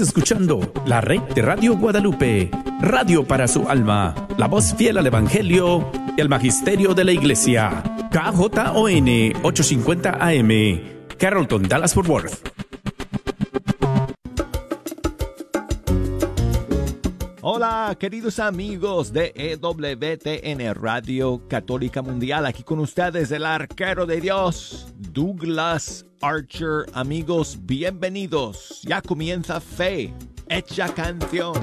escuchando la red de Radio Guadalupe, radio para su alma, la voz fiel al Evangelio y al Magisterio de la Iglesia. KJON 850 AM, Carrollton, Dallas Fort Worth. Hola, queridos amigos de EWTN Radio Católica Mundial. Aquí con ustedes el arquero de Dios, Douglas Archer. Amigos, bienvenidos. Ya comienza Fe, hecha canción.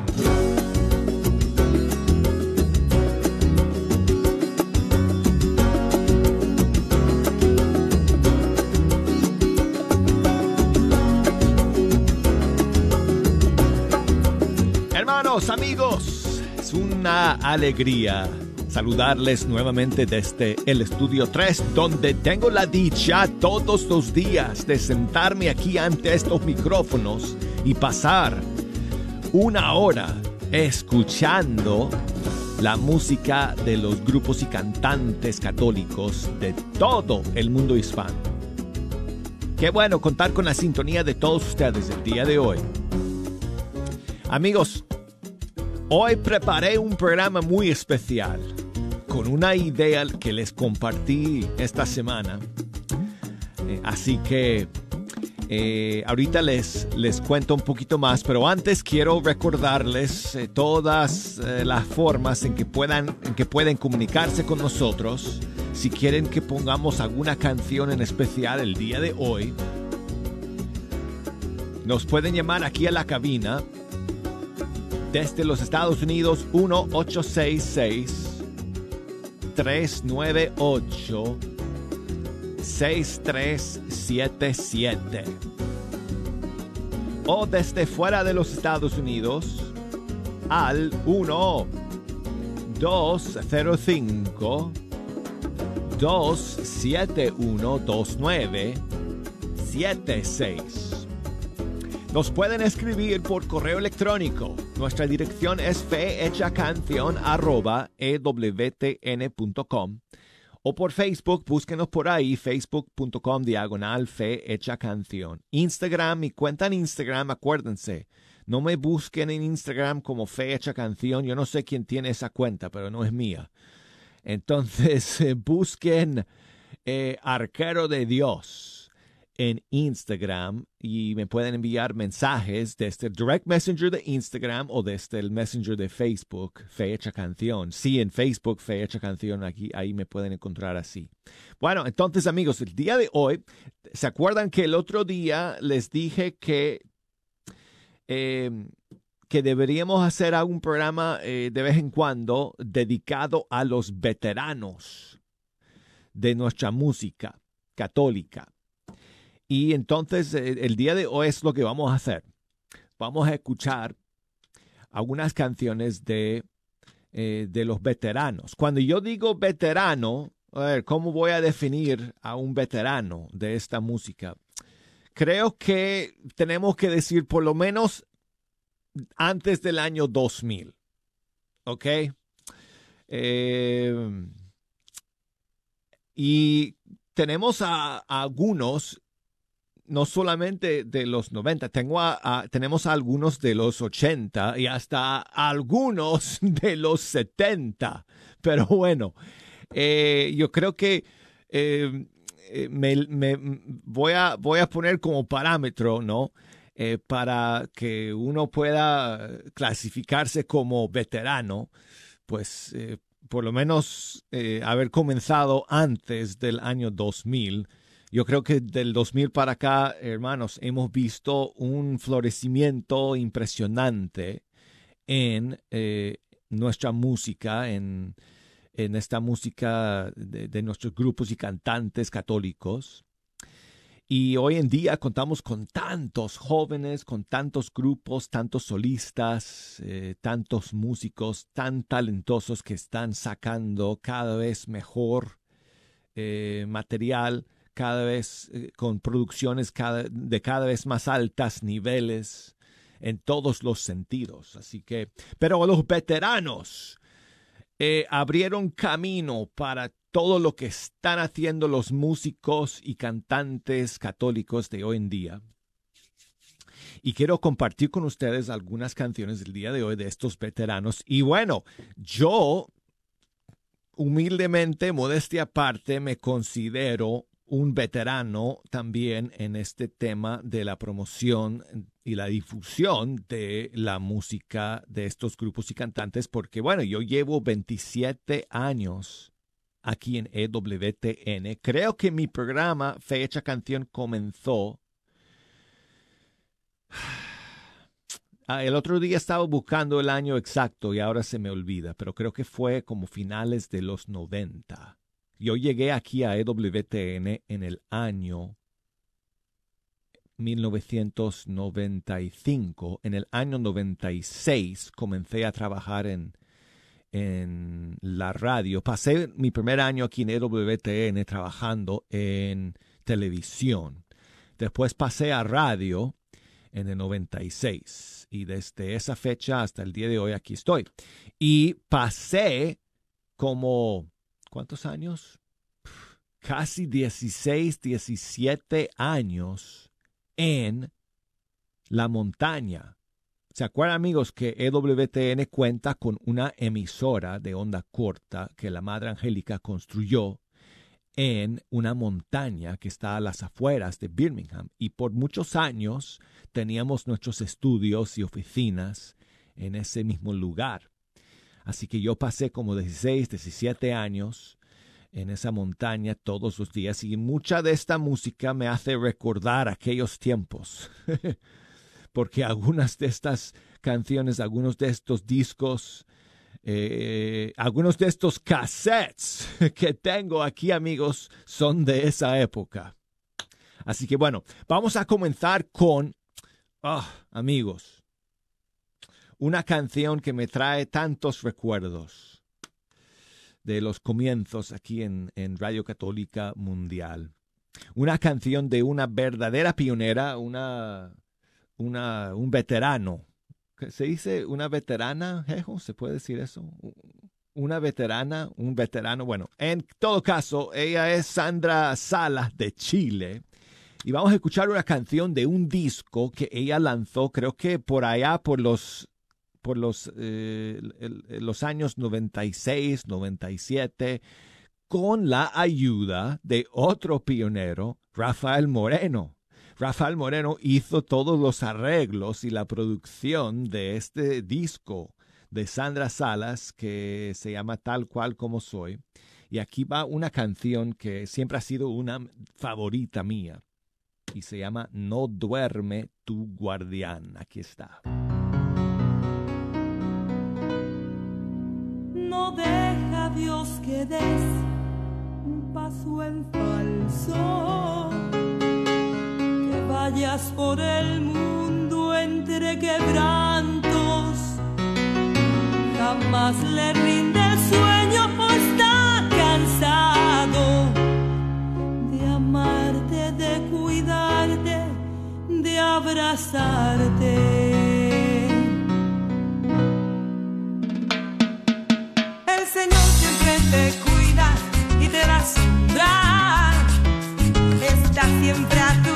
Amigos, es una alegría saludarles nuevamente desde el estudio 3, donde tengo la dicha todos los días de sentarme aquí ante estos micrófonos y pasar una hora escuchando la música de los grupos y cantantes católicos de todo el mundo hispano. Qué bueno contar con la sintonía de todos ustedes el día de hoy. Amigos, hoy preparé un programa muy especial con una idea que les compartí esta semana. Eh, así que eh, ahorita les, les cuento un poquito más, pero antes quiero recordarles eh, todas las formas en que, puedan, en que pueden comunicarse con nosotros. Si quieren que pongamos alguna canción en especial el día de hoy, nos pueden llamar aquí a la cabina desde los Estados Unidos 1866 398 6377 o desde fuera de los Estados Unidos al 1 205 271 2976 nos pueden escribir por correo electrónico. Nuestra dirección es fehechacanción.ewtn.com o por Facebook, búsquenos por ahí, facebook.com diagonal canción. Instagram, mi cuenta en Instagram, acuérdense, no me busquen en Instagram como fe hecha canción, yo no sé quién tiene esa cuenta, pero no es mía. Entonces, busquen eh, Arquero de Dios en Instagram y me pueden enviar mensajes desde el direct messenger de Instagram o desde el messenger de Facebook, Fecha Canción. Sí, en Facebook, Fecha Canción, aquí, ahí me pueden encontrar así. Bueno, entonces amigos, el día de hoy, ¿se acuerdan que el otro día les dije que, em, que deberíamos hacer algún programa eh, de vez en cuando dedicado a los veteranos de nuestra música católica? Y entonces eh, el día de hoy es lo que vamos a hacer. Vamos a escuchar algunas canciones de, eh, de los veteranos. Cuando yo digo veterano, a ver, ¿cómo voy a definir a un veterano de esta música? Creo que tenemos que decir por lo menos antes del año 2000. ¿Ok? Eh, y tenemos a, a, algunos no solamente de los 90, tengo tenemos algunos de los 80 y hasta algunos de los 70. Pero bueno, eh, yo creo que eh, eh, me, voy, a, voy a poner como parámetro, ¿no? para que uno pueda clasificarse como veterano, pues por lo menos haber comenzado antes del año 2000 yo creo que del 2000 para acá, hermanos, hemos visto un florecimiento impresionante en eh, nuestra música, en, esta música de, nuestros grupos y cantantes católicos. Y hoy en día contamos con tantos jóvenes, con tantos grupos, tantos solistas, eh, tantos músicos tan talentosos que están sacando cada vez mejor eh, material cada vez eh, con producciones de cada vez más altas niveles en todos los sentidos. Así que, pero los veteranos eh, abrieron camino para todo lo que están haciendo los músicos y cantantes católicos de hoy en día. y quiero compartir con ustedes algunas canciones del día de hoy de estos veteranos. Y bueno, yo humildemente, modestia aparte, me considero un veterano también en este tema de la promoción y la difusión de la música de estos grupos y cantantes, porque bueno, yo llevo 27 años aquí en EWTN. Creo que mi programa Fecha Canción comenzó Ah, el otro día estaba buscando el año exacto y ahora se me olvida, pero creo que fue como finales de los 90. Yo llegué aquí a EWTN en el año 1995. En el año 96 comencé a trabajar en, en la radio. Pasé mi primer año aquí en EWTN trabajando en televisión. Después pasé a radio en el 96. Y desde esa fecha hasta el día de hoy aquí estoy. Y pasé como, ¿cuántos años? Casi 16, 17 años en la montaña. ¿Se acuerdan amigos que EWTN cuenta con una emisora de onda corta que la Madre Angélica construyó en una montaña que está a las afueras de Birmingham y por muchos años teníamos nuestros estudios y oficinas en ese mismo lugar. Así que yo pasé como 16, 17 años en esa montaña todos los días y mucha de esta música me hace recordar aquellos tiempos. Porque algunas de estas canciones, algunos de estos discos eh, algunos de estos cassettes que tengo aquí, amigos, son de esa época. Así que bueno, vamos a comenzar con, oh, amigos, una canción que me trae tantos recuerdos de los comienzos aquí en, en Radio Católica Mundial. Una canción de una verdadera pionera, una, una, un veterano se dice una veterana, Jejo, ¿se puede decir eso? Una veterana, un veterano. Bueno, en todo caso, ella es Sandra Salas de Chile. Y vamos a escuchar una canción de un disco que ella lanzó, creo que por allá, por los, por los, eh, los años 96, 97, con la ayuda de otro pionero, Rafael Moreno. Rafael Moreno hizo todos los arreglos y la producción de este disco de Sandra Salas que se llama Tal cual como soy. Y aquí va una canción que siempre ha sido una favorita mía y se llama No duerme tu guardián. Aquí está. No deja Dios que des un paso en falso vayas por el mundo entre quebrantos, jamás le rinde el sueño, pues está cansado de amarte, de cuidarte, de abrazarte. Te cuida y te va a. Está siempre a tu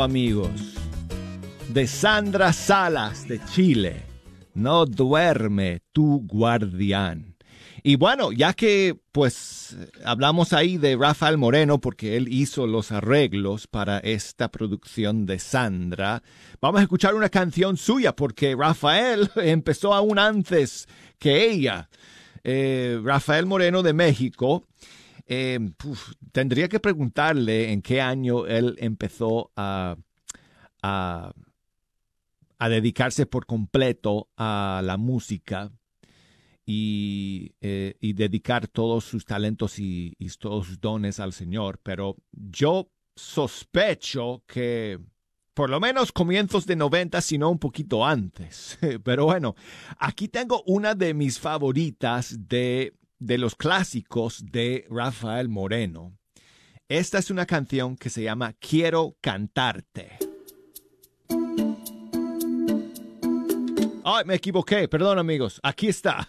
amigos, de Sandra Salas de Chile. No duerme tu guardián. Y bueno, ya que pues hablamos ahí de Rafael Moreno porque él hizo los arreglos para esta producción de Sandra, vamos a escuchar una canción suya porque Rafael empezó aún antes que ella. Eh, Rafael Moreno de México eh, tendría que preguntarle en qué año él empezó a, a, dedicarse por completo a la música y, eh, dedicar todos sus talentos y, y, todos sus dones al Señor. Pero yo sospecho que por lo menos comienzos de 90, sino un poquito antes. Pero bueno, aquí tengo una de mis favoritas de de los clásicos de Rafael Moreno. Esta es una canción que se llama Quiero cantarte. Ay, me equivoqué, perdón amigos, aquí está.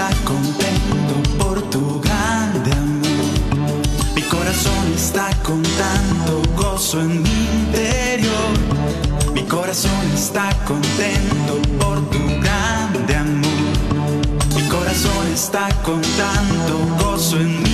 está contento por tu grande amor. Mi corazón está con tanto gozo en mi interior. Mi corazón está contento por tu grande amor. Mi corazón está con tanto gozo en mi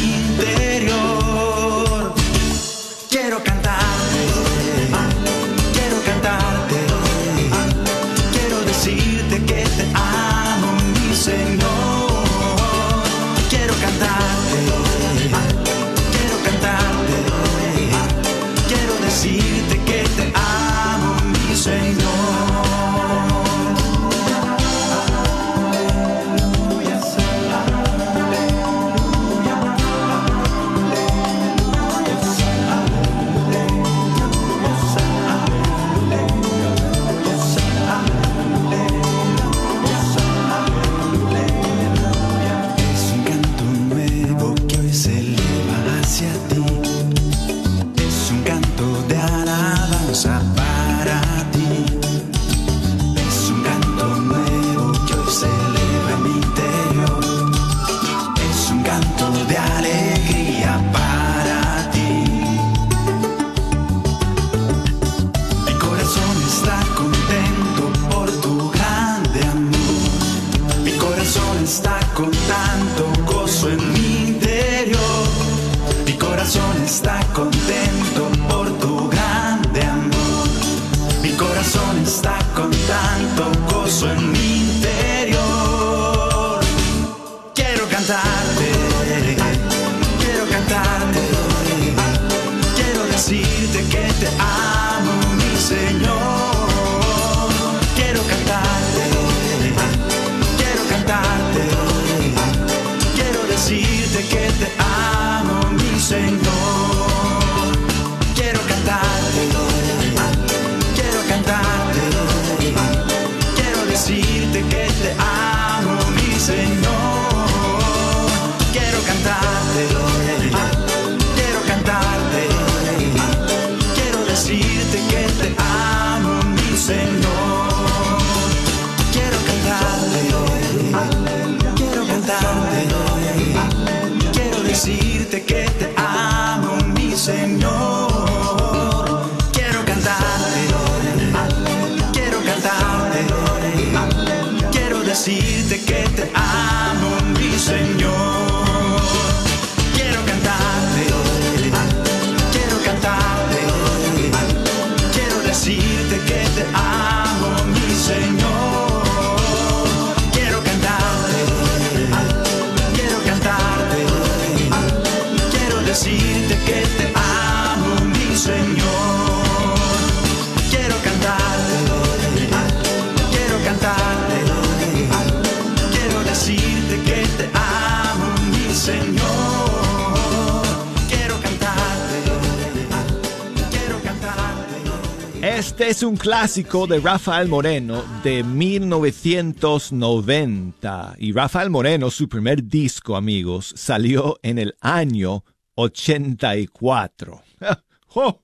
Este es un clásico de Rafael Moreno de 1990. Y Rafael Moreno, su primer disco, amigos, salió en el año 84.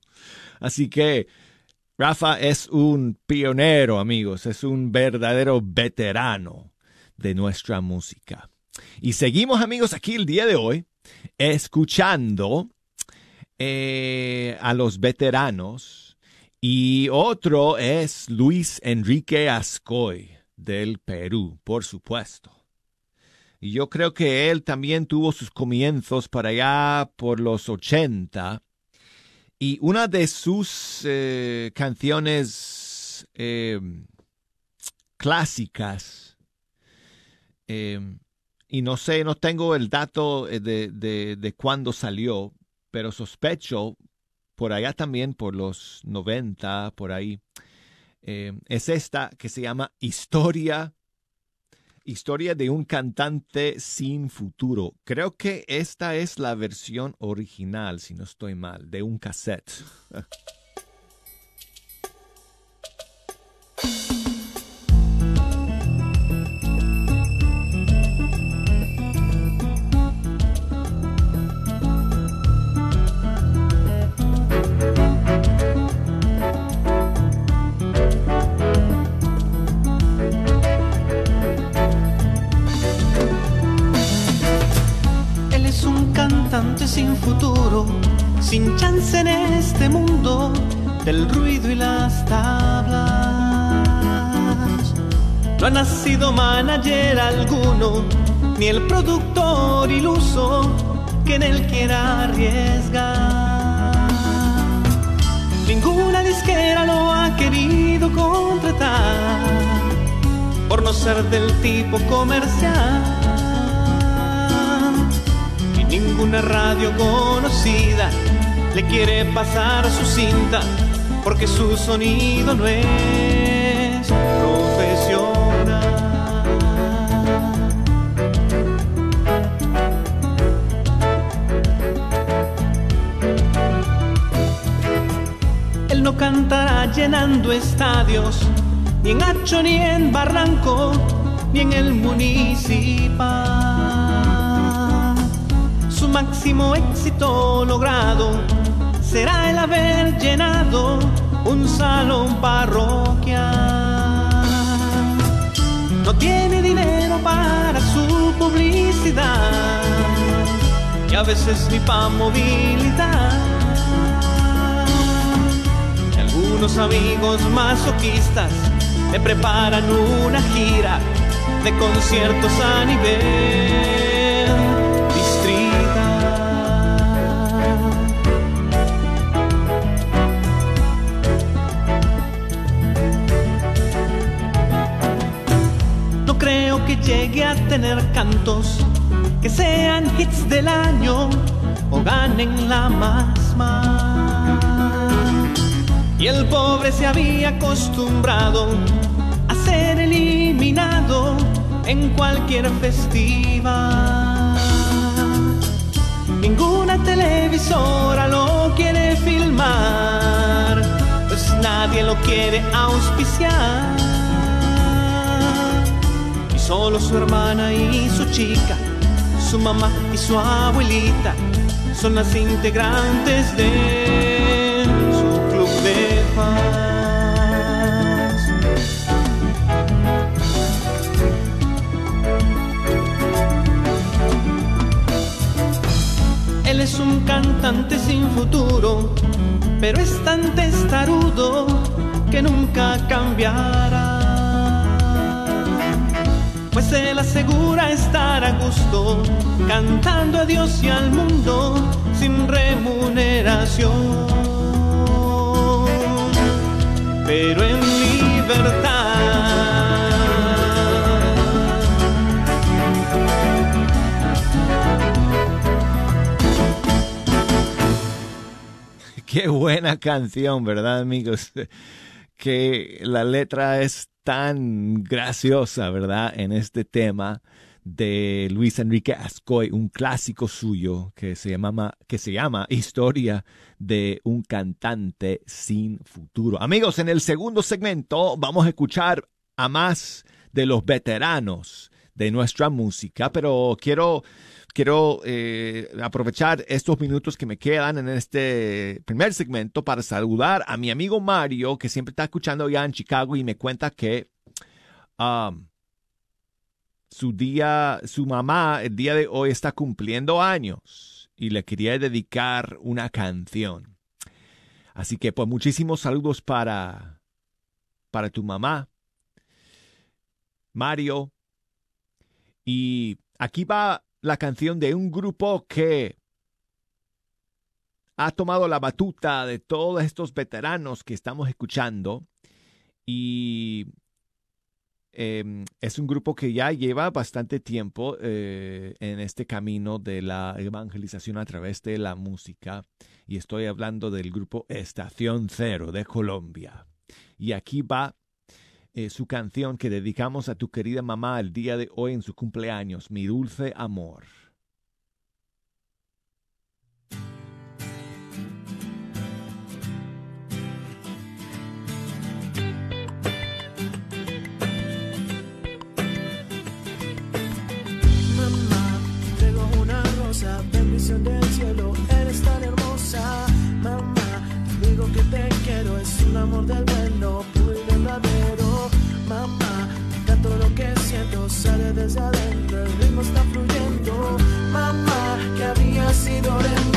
Así que Rafa es un pionero, amigos, es un verdadero veterano de nuestra música. Y seguimos, amigos, aquí el día de hoy, escuchando eh, a los veteranos y otro es Luis Enrique Ascoy del Perú, por supuesto. Y yo creo que él también tuvo sus comienzos para allá por los 80. Y una de sus eh, canciones eh, clásicas, eh, y no sé, no tengo el dato de, de, de cuándo salió, pero sospecho por allá también, por los 90, por ahí, eh, es esta que se llama Historia, Historia de un cantante sin futuro. Creo que esta es la versión original, si no estoy mal, de un cassette. sin futuro, sin chance en este mundo del ruido y las tablas. No ha nacido manager alguno, ni el productor iluso que en él quiera arriesgar. Ninguna disquera lo ha querido contratar por no ser del tipo comercial Ninguna radio conocida le quiere pasar su cinta porque su sonido no es profesional. Él no cantará llenando estadios, ni en Hacho, ni en Barranco, ni en el municipal máximo éxito logrado será el haber llenado un salón parroquial. No tiene dinero para su publicidad y a veces ni para movilidad. Y algunos amigos masoquistas le preparan una gira de conciertos a nivel llegue a tener cantos que sean hits del año o ganen la más. Y el pobre se había acostumbrado a ser eliminado en cualquier festival. Ninguna televisora lo quiere filmar, pues nadie lo quiere auspiciar solo su hermana y su chica, su mamá y su abuelita son las integrantes de su club de fans. Él es un cantante sin futuro, pero es tan testarudo que nunca cambiará. Pues él asegura estar a gusto, cantando a Dios y al mundo sin remuneración. Pero en libertad. Qué buena canción, ¿verdad, amigos? Que la letra es tan graciosa, ¿verdad? En este tema de Luis Enrique Ascoy, un clásico suyo que se llama, que se llama Historia de un cantante sin futuro. Amigos, en el segundo segmento vamos a escuchar a más de los veteranos de nuestra música, pero quiero quiero eh, aprovechar estos minutos que me quedan en este primer segmento para saludar a mi amigo Mario, que siempre está escuchando ya en Chicago y me cuenta que um, su día, su mamá el día de hoy está cumpliendo años y le quería dedicar una canción. Así que pues muchísimos saludos para, para tu mamá, Mario. Y aquí va la canción de un grupo que ha tomado la batuta de todos estos veteranos que estamos escuchando y em, es un grupo que ya lleva bastante tiempo eh, en este camino de la evangelización a través de la música y estoy hablando del grupo Estación Cero de Colombia. Y aquí va eh, su canción que dedicamos a tu querida mamá el día de hoy en su cumpleaños, Mi Dulce Amor. Mamá, tengo una rosa, bendición del cielo, eres tan hermosa. Mamá, digo que te quiero, es un amor del bueno, desde adentro, el ritmo está fluyendo. Mamá, que había sido de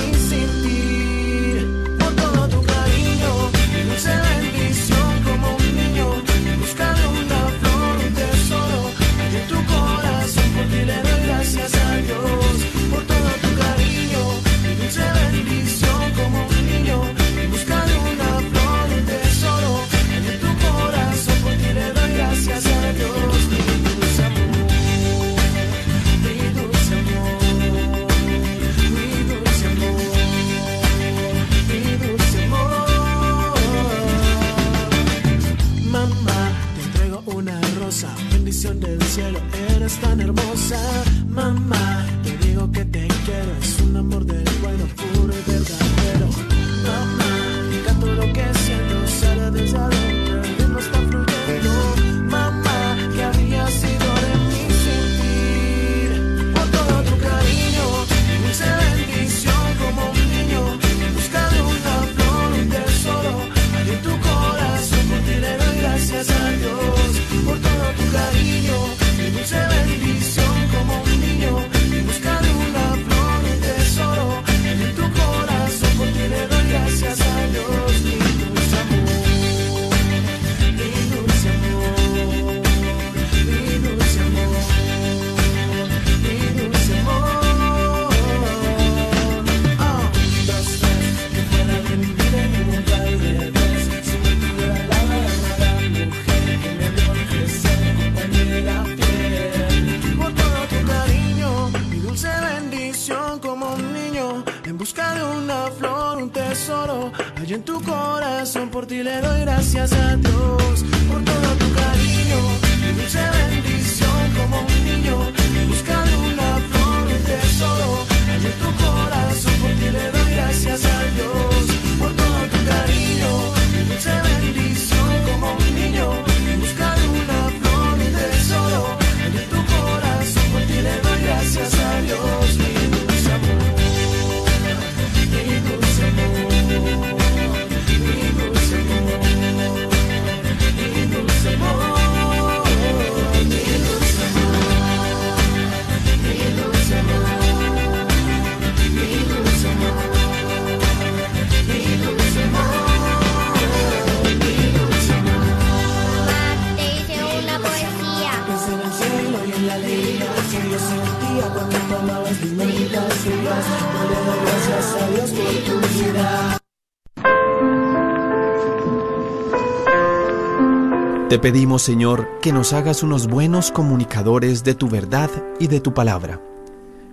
Te pedimos, Señor, que nos hagas unos buenos comunicadores de tu verdad y de tu palabra.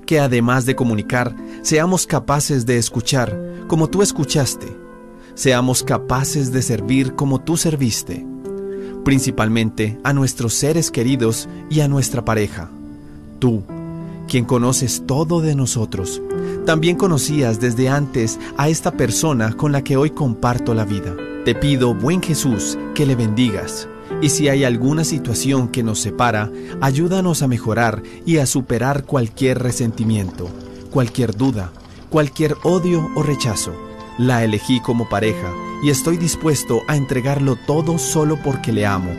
Que además de comunicar, seamos capaces de escuchar como tú escuchaste. Seamos capaces de servir como tú serviste. Principalmente a nuestros seres queridos y a nuestra pareja. Tú, quien conoces todo de nosotros, también conocías desde antes a esta persona con la que hoy comparto la vida. Te pido, buen Jesús, que le bendigas y si hay alguna situación que nos separa, ayúdanos a mejorar y a superar cualquier resentimiento, cualquier duda, cualquier odio o rechazo. La elegí como pareja y estoy dispuesto a entregarlo todo solo porque le amo,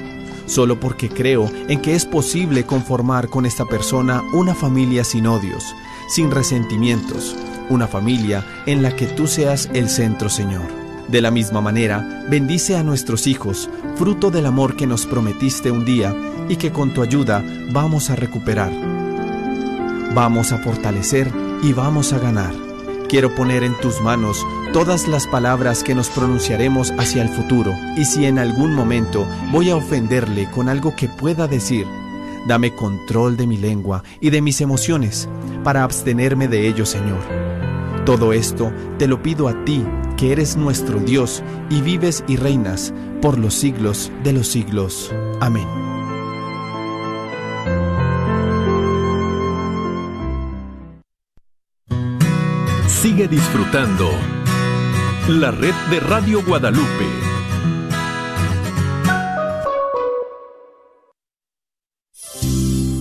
solo porque creo en que es posible conformar con esta persona una familia sin odios, sin resentimientos, una familia en la que tú seas el centro, Señor. De la misma manera, bendice a nuestros hijos, fruto del amor que nos prometiste un día y que con tu ayuda vamos a recuperar. Vamos a fortalecer y vamos a ganar. Quiero poner en tus manos todas las palabras que nos pronunciaremos hacia el futuro y si en algún momento voy a ofenderle con algo que pueda decir, dame control de mi lengua y de mis emociones para abstenerme de ello, Señor. Todo esto te lo pido a ti que eres nuestro Dios y vives y reinas por los siglos de los siglos. Amén. Sigue disfrutando la red de Radio Guadalupe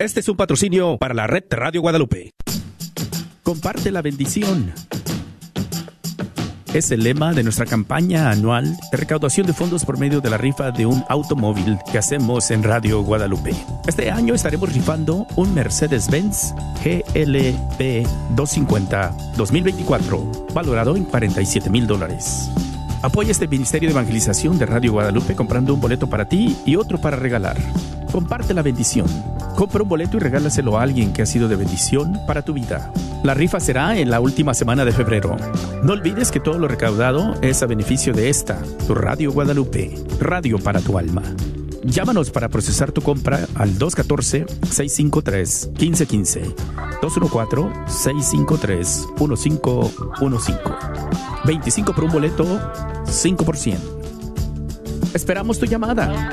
Este es un patrocinio para la red Radio Guadalupe. Comparte la bendición. Es el lema de nuestra campaña anual de recaudación de fondos por medio de la rifa de un automóvil que hacemos en Radio Guadalupe. Este año estaremos rifando un Mercedes-Benz GLP 250 2024, valorado en 47 mil dólares. Apoya este Ministerio de Evangelización de Radio Guadalupe comprando un boleto para ti y otro para regalar. Comparte la bendición. Compra un boleto y regálaselo a alguien que ha sido de bendición para tu vida. La rifa será en la última semana de febrero. No olvides que todo lo recaudado es a beneficio de esta, tu Radio Guadalupe, radio para tu alma. Llámanos para procesar tu compra al 214-653-1515. 214-653-1515. 25 por un boleto, 5%. Esperamos tu llamada.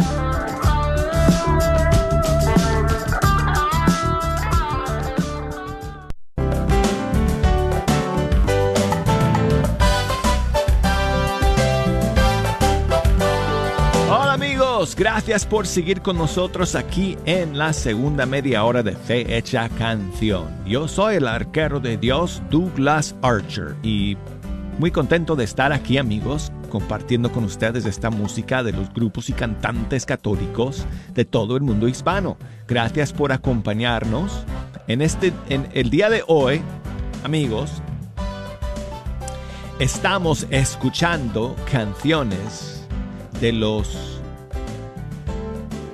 Gracias por seguir con nosotros aquí en la segunda media hora de Fe Hecha Canción. Yo soy el arquero de Dios, Douglas Archer, y muy contento de estar aquí amigos, compartiendo con ustedes esta música de los grupos y cantantes católicos de todo el mundo hispano. Gracias por acompañarnos en este en el día de hoy, amigos. Estamos escuchando canciones de los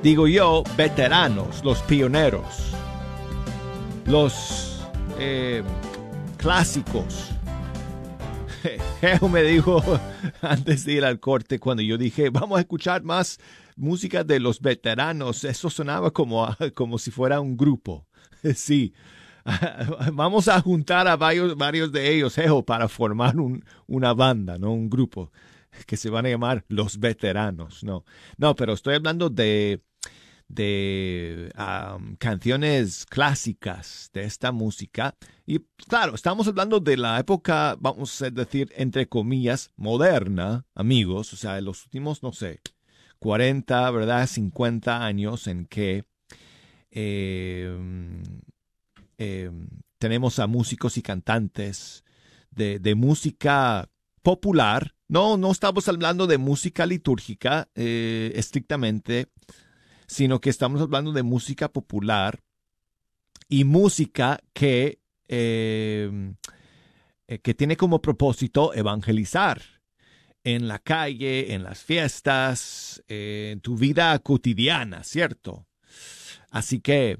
digo yo, veteranos, los pioneros, los eh, clásicos. Geo me dijo antes de ir al corte, cuando yo dije, vamos a escuchar más música de los veteranos, eso sonaba como, como si fuera un grupo. Sí, vamos a juntar a varios, varios de ellos, Geo, para formar un, una banda, no un grupo que se van a llamar los veteranos. No, no, pero estoy hablando de de canciones clásicas de esta música. Y claro, estamos hablando de la época, vamos a decir, entre comillas, moderna, amigos, o sea, de los últimos, no sé, 40, ¿verdad? 50 años en que em, tenemos a músicos y cantantes de, de música popular. No, no estamos hablando de música litúrgica eh, estrictamente, sino que estamos hablando de música popular y música que, eh, eh, que tiene como propósito evangelizar en la calle, en las fiestas, en tu vida cotidiana, ¿cierto? Así que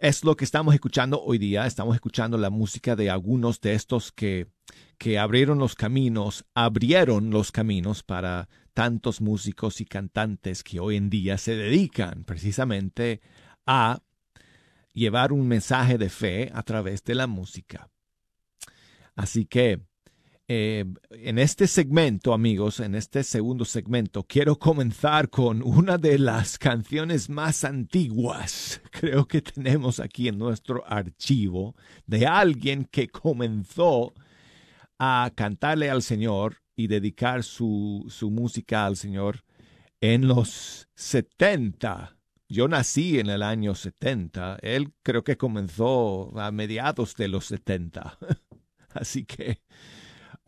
es lo que estamos escuchando hoy día. Estamos escuchando la música de algunos de estos que, que abrieron los caminos, abrieron los caminos para tantos músicos y cantantes que hoy en día se dedican precisamente a llevar un mensaje de fe a través de la música. Así que eh, en este segmento, amigos, en este segundo segmento, quiero comenzar con una de las canciones más antiguas, creo que tenemos aquí en nuestro archivo, de alguien que comenzó a cantarle al Señor y dedicar su, su música al Señor en los 70. Yo nací en el año 70, él creo que comenzó a mediados de los 70. Así que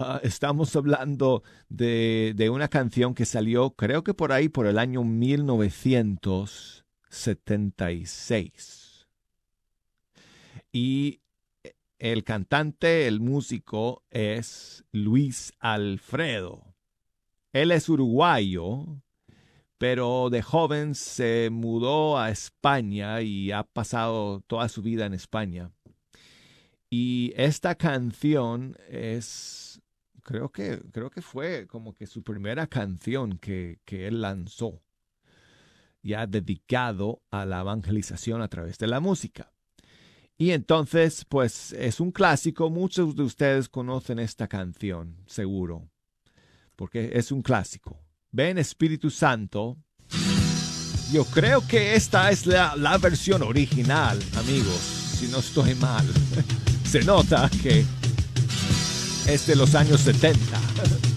Ah, estamos hablando de, de, una canción que salió, creo que por ahí, por el año 1976. Y el cantante, el músico es Luis Alfredo. Él es uruguayo, pero de joven se mudó a España y ha pasado toda su vida en España. Y esta canción es creo que, creo que fue como que su primera canción que, que él lanzó, ya dedicado a la evangelización a través de la música. Y entonces, pues es un clásico, muchos de ustedes conocen esta canción, seguro, porque es un clásico. Ven Espíritu Santo. Yo creo que esta es la, la versión original, amigos, si no estoy mal. Se nota que es de los años 70.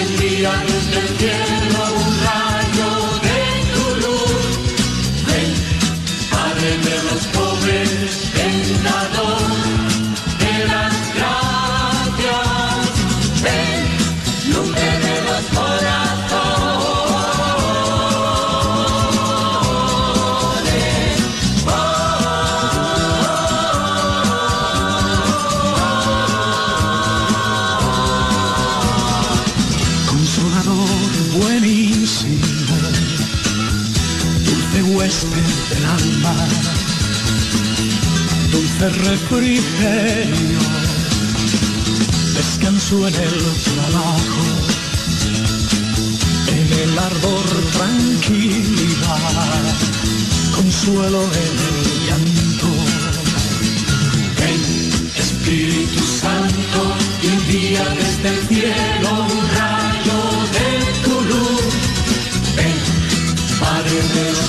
Envía desde el cielo dulce refrigerio, descanso en el trabajo, en el ardor tranquilidad, consuelo en el llanto. Ven, Espíritu Santo, envía desde el cielo un rayo de tu luz. Ven, Padre de los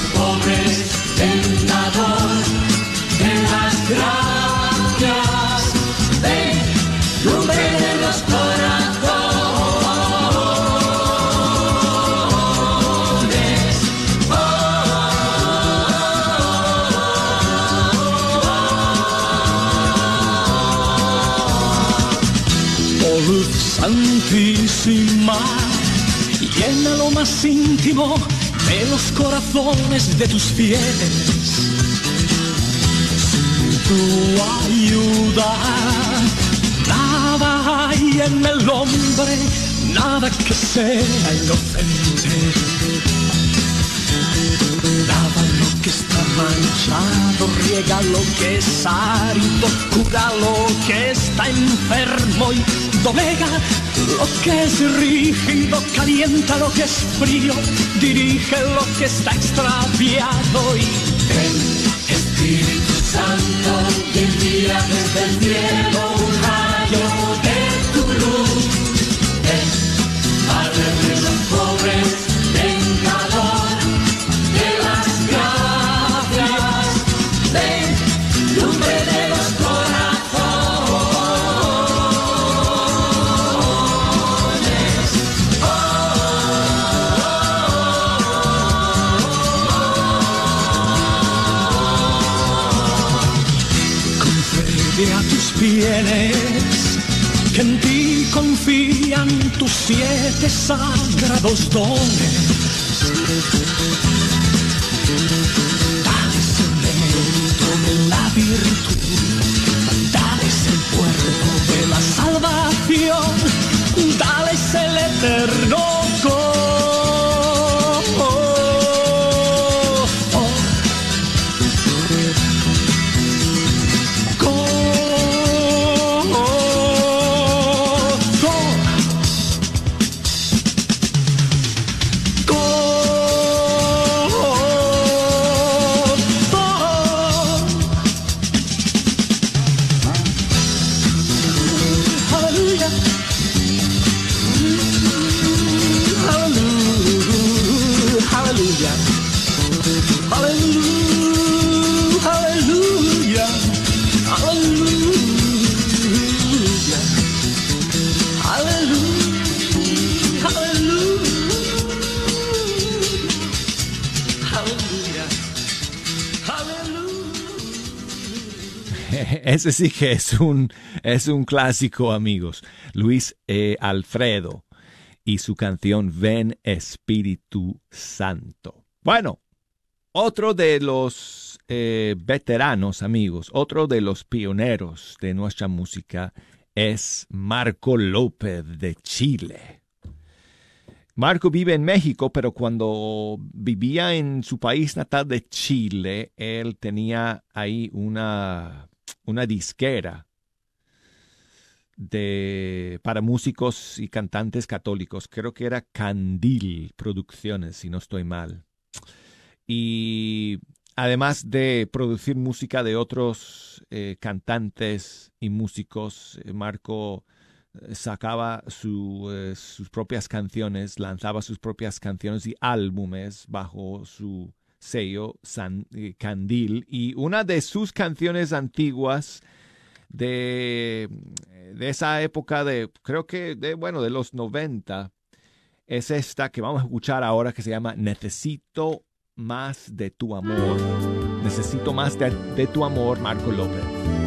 más íntimo de los corazones de tus fieles. Sin tu ayuda, nada hay en el hombre, nada que sea inocente. Lava lo que está manchado, riega lo que es árido, cura lo que está enfermo y doblega lo que es rígido, calienta lo que es frío, dirige lo que está extraviado y Ven, Espíritu Santo, y envía desde el cielo un rayo de tu luz. Ven, Padre de los pobres, tienes, que en ti confían tus siete sagrados dones. Dales el mérito de la virtud, dales el puerto de la salvación, dales el eterno Sí que es un, es un clásico, amigos. Luis eh, Alfredo y su canción Ven Espíritu Santo. Bueno, otro de los eh, veteranos, amigos, otro de los pioneros de nuestra música es Marco López de Chile. Marco vive en México, pero cuando vivía en su país natal de Chile, él tenía ahí una, una disquera de, para músicos y cantantes católicos. Creo que era Candil Producciones, si no estoy mal. Y además de producir música de otros eh, cantantes y músicos, eh, Marco eh, sacaba su, sus propias canciones, lanzaba sus propias canciones y álbumes bajo su sello eh, Candil. Y una de sus canciones antiguas de, de esa época de, creo que, de, bueno, de los 90, es esta que vamos a escuchar ahora que se llama Necesito más de tu amor. Necesito más de, de tu amor, Marco López.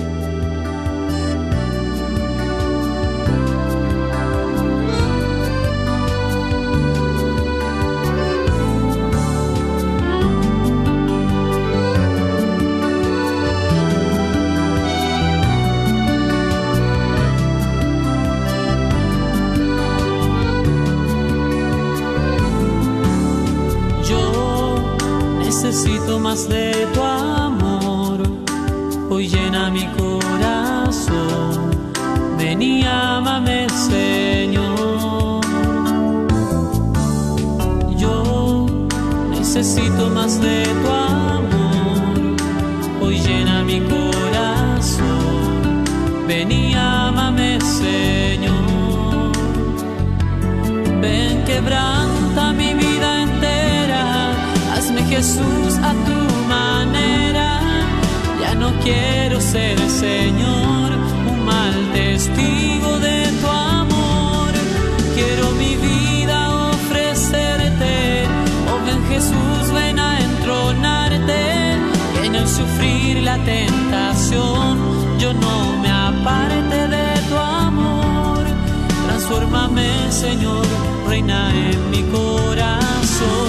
Yo no me aparte de tu amor. Transfórmame, Señor, reina en mi corazón.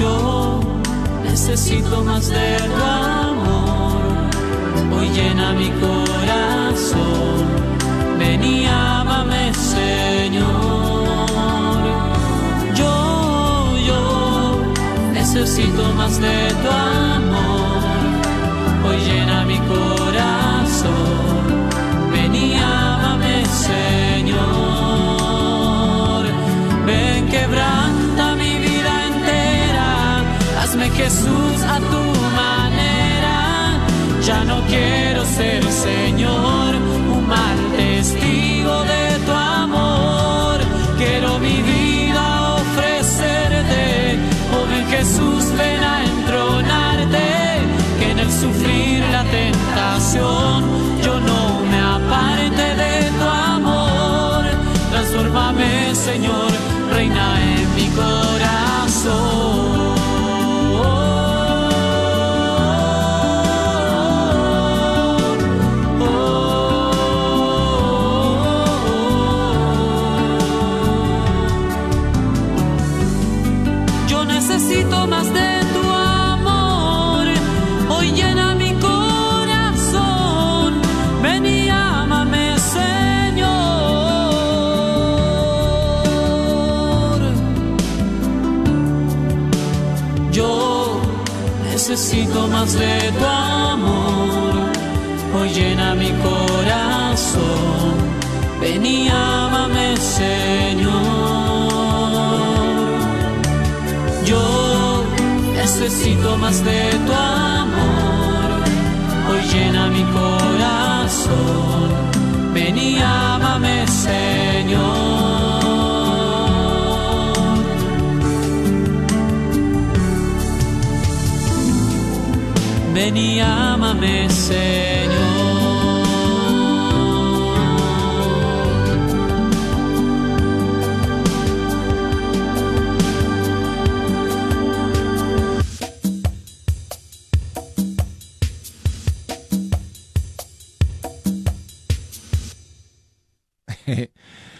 Yo necesito más de tu amor. Hoy llena mi corazón. Señor. Yo, yo necesito más de tu amor. Hoy llena mi corazón. Ven y ámame, Señor. Ven, quebranta mi vida entera. Hazme Jesús a tu manera. Ya no quiero ser, Señor de tu amor. Hoy llena mi corazón. Ven y ámame, Señor. Yo necesito más de tu amor. Y Señor.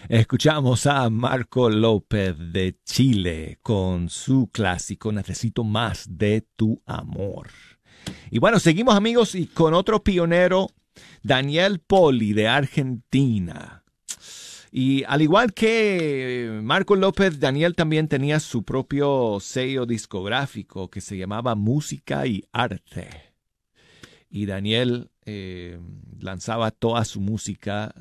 Escuchamos a Marco López de Chile con su clásico Necesito más de tu amor. Y bueno, seguimos amigos y con otro pionero, Daniel Poli de Argentina. Y al igual que Marco López, Daniel también tenía su propio sello discográfico que se llamaba Música y Arte. Y Daniel eh, lanzaba toda su música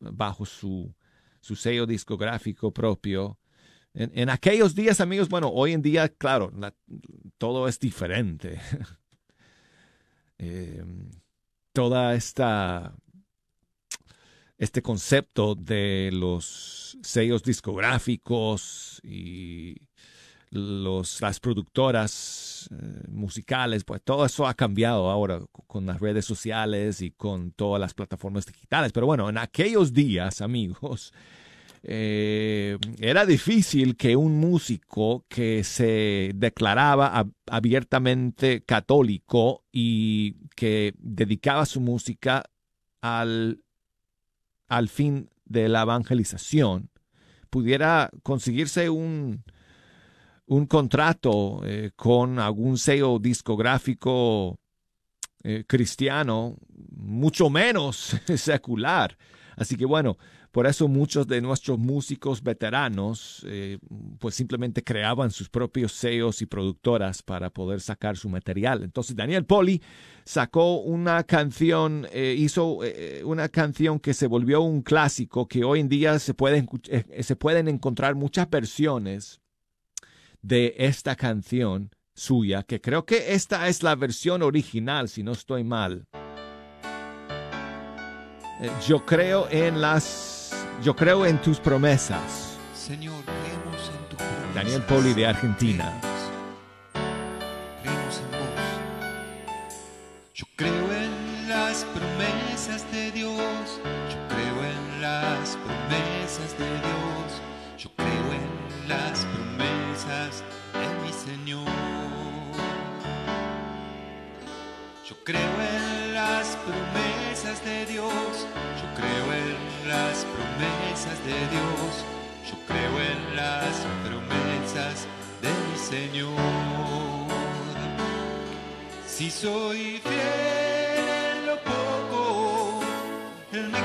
bajo su, su, sello discográfico propio. En, en, aquellos días, amigos, bueno, hoy en día, claro, la, todo es diferente. eh, toda esta este concepto de los sellos discográficos y los, las productoras eh, musicales, pues todo eso ha cambiado ahora con las redes sociales y con todas las plataformas digitales. Pero bueno, en aquellos días, amigos, eh, era difícil que un músico que se declaraba ab abiertamente católico y que dedicaba su música al, al fin de la evangelización pudiera conseguirse un, un contrato eh, con algún sello discográfico eh, cristiano, mucho menos secular. Así que bueno, por eso muchos de nuestros músicos veteranos eh, pues simplemente creaban sus propios sellos y productoras para poder sacar su material. Entonces Daniel Poli sacó una canción, eh, hizo eh, una canción que se volvió un clásico que hoy en día se pueden, se pueden encontrar muchas versiones de esta canción suya, que creo que esta es la versión original, si no estoy mal. Yo creo en las yo creo en tus promesas. Señor, creemos en tu promesa. Daniel Poli de Argentina. Creemos en vos. Yo creo en las promesas de Dios. Yo creo en las promesas de Dios. Yo creo en las promesas de mi Señor. Yo creo en las promesas de Dios. Las promesas de Dios. Yo creo en las promesas de mi Señor. Si soy fiel en lo poco, Él me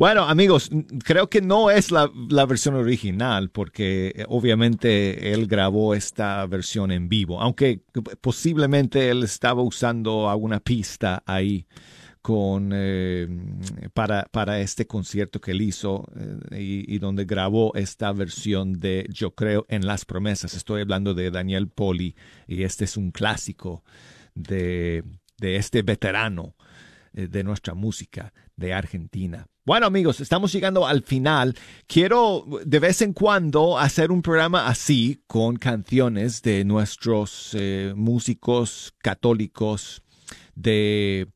Bueno, amigos, creo que no es la, versión original porque eh, obviamente él grabó esta versión en vivo, aunque posiblemente él estaba usando alguna pista ahí con eh, para, para este concierto que él hizo eh, y, donde grabó esta versión de Yo creo en las promesas. Estoy hablando de Daniel Poli y este es un clásico de, de este veterano de nuestra música de Argentina. Bueno amigos, estamos llegando al final. Quiero de vez en cuando hacer un programa así con canciones de nuestros eh, músicos católicos de,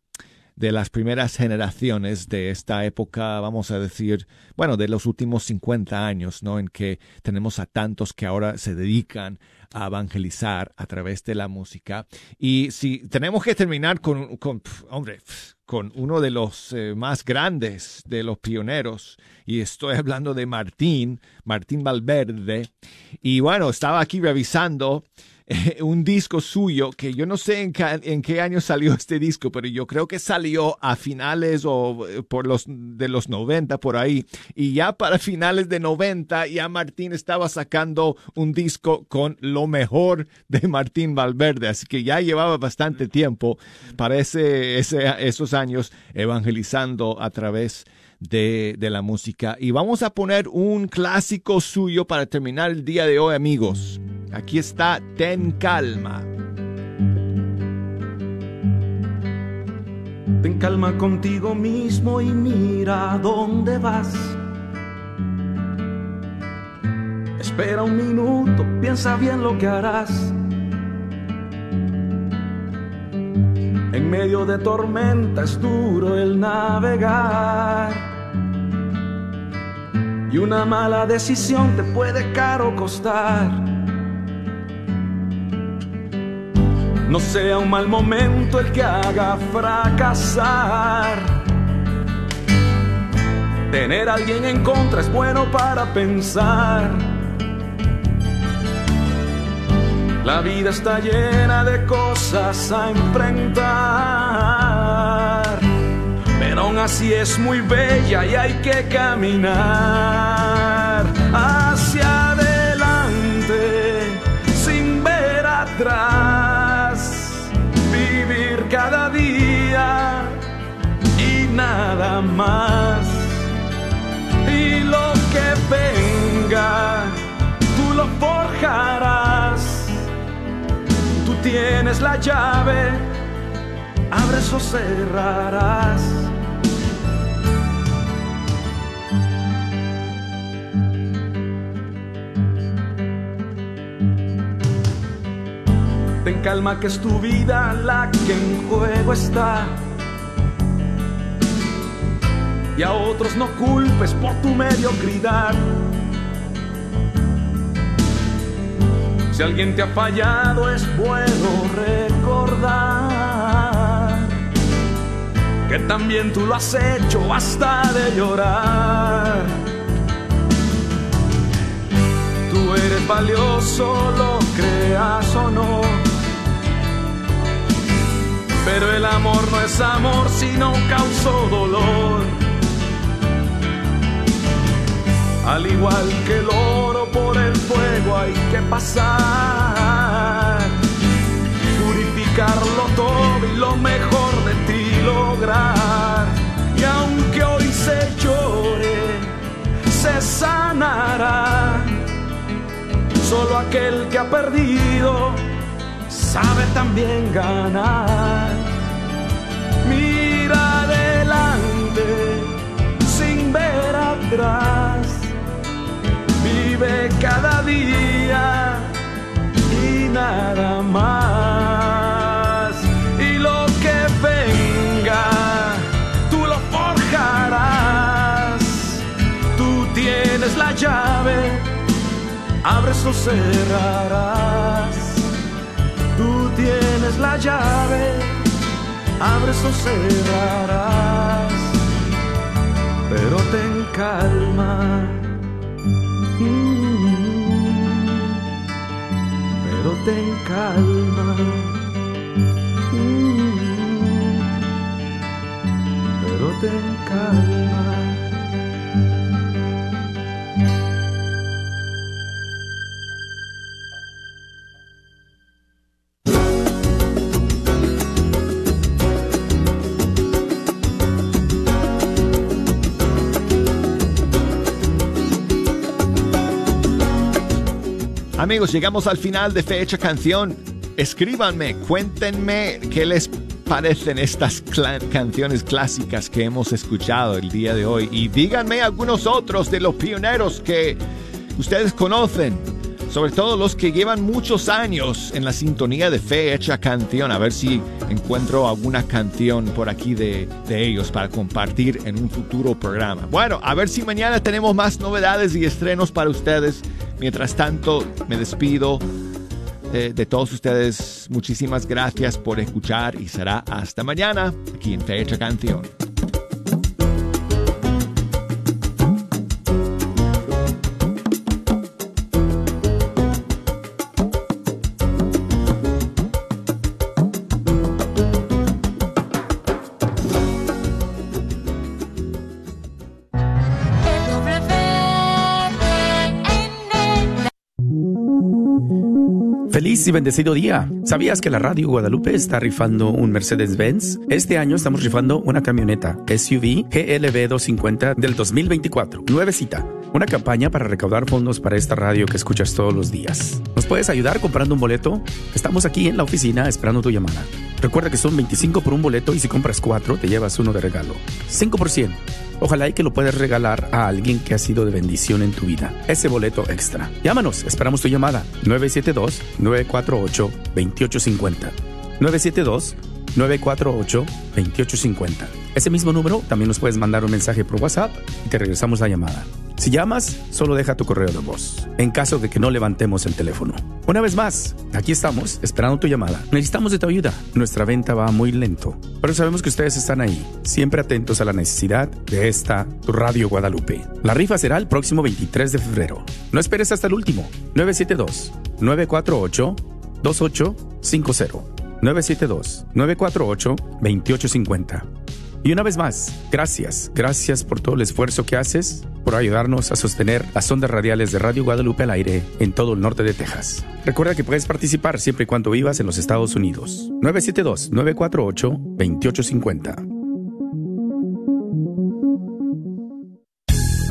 de las primeras generaciones de esta época, vamos a decir, bueno, de los últimos 50 años, ¿no? En que tenemos a tantos que ahora se dedican a evangelizar a través de la música. Y si tenemos que terminar con, con hombre, con uno de los eh, más grandes de los pioneros, y estoy hablando de Martín, Martín Valverde. Y bueno, estaba aquí revisando un disco suyo que yo no sé en qué año salió este disco, pero yo creo que salió a finales o eh, por los de los 90 por ahí. Y ya para finales de 90 ya Martín estaba sacando un disco con lo mejor de Martín Valverde, así que ya llevaba bastante tiempo para ese, ese- esos años evangelizando a través de, de la música. Y vamos a poner un clásico suyo para terminar el día de hoy, amigos. Aquí está Ten Calma. Ten calma contigo mismo y mira dónde vas. Espera un minuto, piensa bien lo que harás. En medio de tormenta es duro el navegar. Y una mala decisión te puede caro costar. No sea un mal momento el que haga fracasar. Tener a alguien en contra es bueno para pensar. La vida está llena de cosas a enfrentar. Pero aún así es muy bella y hay que caminar hacia adelante sin ver atrás. Más. Y lo que venga, tú lo forjarás. Tú tienes la llave, abres o cerrarás. Ten calma que es tu vida la que en juego está. Y a otros no culpes por tu mediocridad. Si alguien te ha fallado es bueno recordar que también tú lo has hecho basta de llorar. Tú eres valioso, lo creas o no. Pero el amor no es amor si no causó dolor. Al igual que el oro por el fuego hay que pasar. Purificarlo todo y lo mejor de ti lograr. Y aunque hoy se llore, se sanará. Solo aquel que ha perdido sabe también ganar. Mira adelante sin ver atrás. Vive cada día y nada más. Y lo que venga, tú lo forjarás. Tú tienes la llave, abres o cerrarás. Tú tienes la llave, abres o cerrarás. Pero ten calma. Pero ten calma. Pero ten calma. Amigos, llegamos al final de Fecha Canción. Escríbanme, cuéntenme qué les parecen estas canciones clásicas que hemos escuchado el día de hoy y díganme algunos otros de los pioneros que ustedes conocen, sobre todo los que llevan muchos años en la sintonía de Fecha Canción, a ver si encuentro alguna canción por aquí de, de ellos para compartir en un futuro programa. Bueno, a ver si mañana tenemos más novedades y estrenos para ustedes. Mientras tanto, me despido eh, de todos ustedes. Muchísimas gracias por escuchar y será hasta mañana aquí en Fecha Canción. Y bendecido día. ¿Sabías que la Radio Guadalupe está rifando un Mercedes-Benz? Este año estamos rifando una camioneta SUV GLB 250 del 2024. Nuevecita. Una campaña para recaudar fondos para esta radio que escuchas todos los días. ¿Nos puedes ayudar comprando un boleto? Estamos aquí en la oficina esperando tu llamada. Recuerda que son 25 por un boleto y si compras 4 te llevas uno de regalo. 5%. Ojalá y que lo puedas regalar a alguien que ha sido de bendición en tu vida. Ese boleto extra. Llámanos, esperamos tu llamada. 972-948-2850. 972-948-2850. Ese mismo número también nos puedes mandar un mensaje por WhatsApp y te regresamos la llamada. Si llamas, solo deja tu correo de voz, en caso de que no levantemos el teléfono. Una vez más, aquí estamos, esperando tu llamada. Necesitamos de tu ayuda. Nuestra venta va muy lento, pero sabemos que ustedes están ahí, siempre atentos a la necesidad de esta tu Radio Guadalupe. La rifa será el próximo 23 de febrero. No esperes hasta el último. 972-948-2850. 972-948-2850. Y una vez más, gracias, gracias por todo el esfuerzo que haces por ayudarnos a sostener las ondas radiales de Radio Guadalupe al aire en todo el norte de Texas. Recuerda que puedes participar siempre y cuando vivas en los Estados Unidos. 972-948-2850.